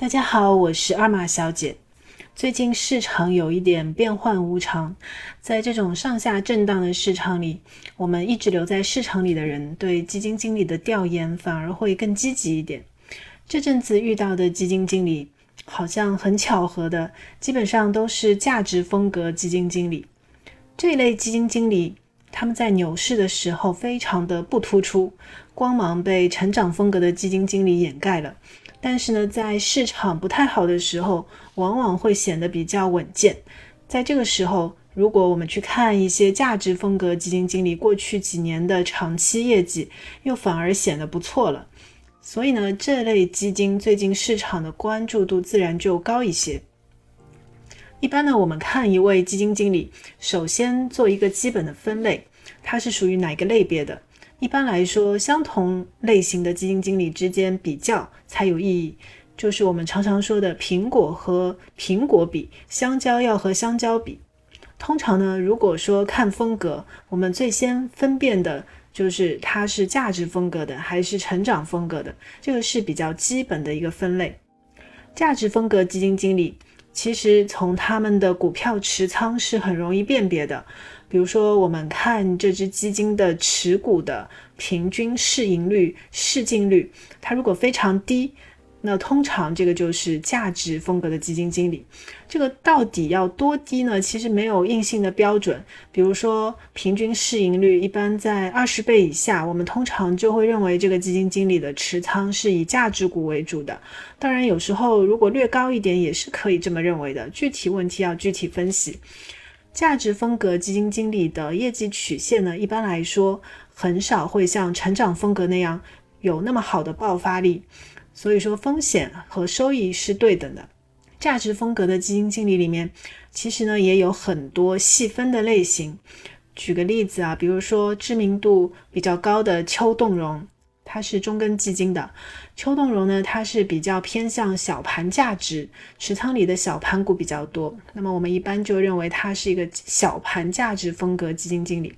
大家好，我是二马小姐。最近市场有一点变幻无常，在这种上下震荡的市场里，我们一直留在市场里的人，对基金经理的调研反而会更积极一点。这阵子遇到的基金经理，好像很巧合的，基本上都是价值风格基金经理。这一类基金经理，他们在牛市的时候非常的不突出，光芒被成长风格的基金经理掩盖了。但是呢，在市场不太好的时候，往往会显得比较稳健。在这个时候，如果我们去看一些价值风格基金经理过去几年的长期业绩，又反而显得不错了。所以呢，这类基金最近市场的关注度自然就高一些。一般呢，我们看一位基金经理，首先做一个基本的分类，它是属于哪个类别的。一般来说，相同类型的基金经理之间比较才有意义，就是我们常常说的苹果和苹果比，香蕉要和香蕉比。通常呢，如果说看风格，我们最先分辨的就是它是价值风格的还是成长风格的，这个是比较基本的一个分类。价值风格基金经理，其实从他们的股票持仓是很容易辨别的。比如说，我们看这只基金的持股的平均市盈率、市净率，它如果非常低，那通常这个就是价值风格的基金经理。这个到底要多低呢？其实没有硬性的标准。比如说，平均市盈率一般在二十倍以下，我们通常就会认为这个基金经理的持仓是以价值股为主的。当然，有时候如果略高一点，也是可以这么认为的。具体问题要具体分析。价值风格基金经理的业绩曲线呢，一般来说很少会像成长风格那样有那么好的爆发力，所以说风险和收益是对等的。价值风格的基金经理里面，其实呢也有很多细分的类型。举个例子啊，比如说知名度比较高的邱栋荣。它是中根基金的，邱栋荣呢，它是比较偏向小盘价值，持仓里的小盘股比较多。那么我们一般就认为它是一个小盘价值风格基金经理。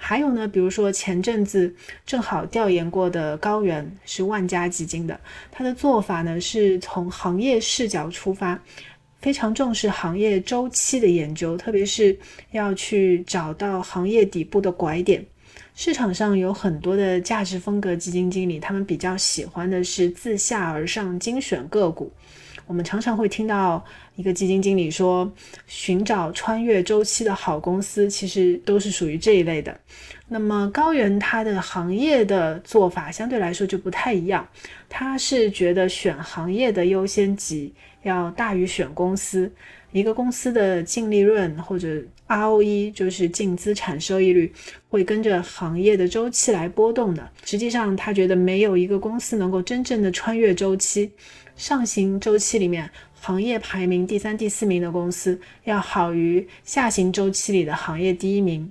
还有呢，比如说前阵子正好调研过的高原是万家基金的，它的做法呢是从行业视角出发，非常重视行业周期的研究，特别是要去找到行业底部的拐点。市场上有很多的价值风格基金经理，他们比较喜欢的是自下而上精选个股。我们常常会听到一个基金经理说，寻找穿越周期的好公司，其实都是属于这一类的。那么高原他的行业的做法相对来说就不太一样，他是觉得选行业的优先级要大于选公司。一个公司的净利润或者 ROE 就是净资产收益率，会跟着行业的周期来波动的。实际上，他觉得没有一个公司能够真正的穿越周期。上行周期里面，行业排名第三、第四名的公司要好于下行周期里的行业第一名。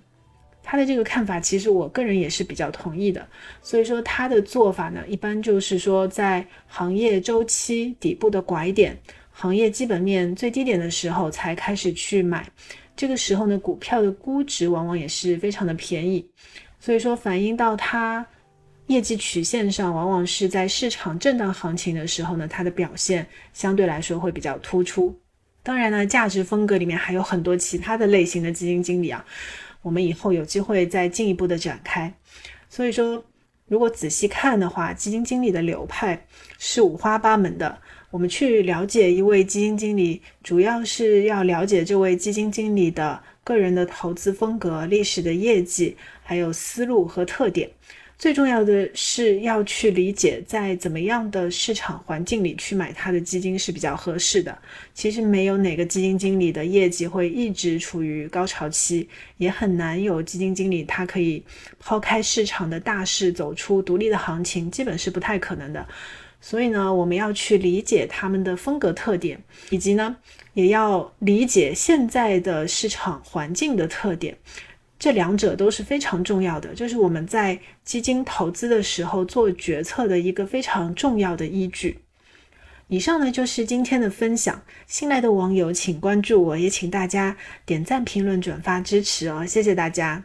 他的这个看法，其实我个人也是比较同意的。所以说，他的做法呢，一般就是说，在行业周期底部的拐点。行业基本面最低点的时候才开始去买，这个时候呢，股票的估值往往也是非常的便宜，所以说反映到它业绩曲线上，往往是在市场震荡行情的时候呢，它的表现相对来说会比较突出。当然呢，价值风格里面还有很多其他的类型的基金经理啊，我们以后有机会再进一步的展开。所以说，如果仔细看的话，基金经理的流派是五花八门的。我们去了解一位基金经理，主要是要了解这位基金经理的个人的投资风格、历史的业绩，还有思路和特点。最重要的是要去理解，在怎么样的市场环境里去买它的基金是比较合适的。其实没有哪个基金经理的业绩会一直处于高潮期，也很难有基金经理他可以抛开市场的大势走出独立的行情，基本是不太可能的。所以呢，我们要去理解他们的风格特点，以及呢，也要理解现在的市场环境的特点，这两者都是非常重要的，就是我们在基金投资的时候做决策的一个非常重要的依据。以上呢就是今天的分享，新来的网友请关注我，也请大家点赞、评论、转发支持哦，谢谢大家。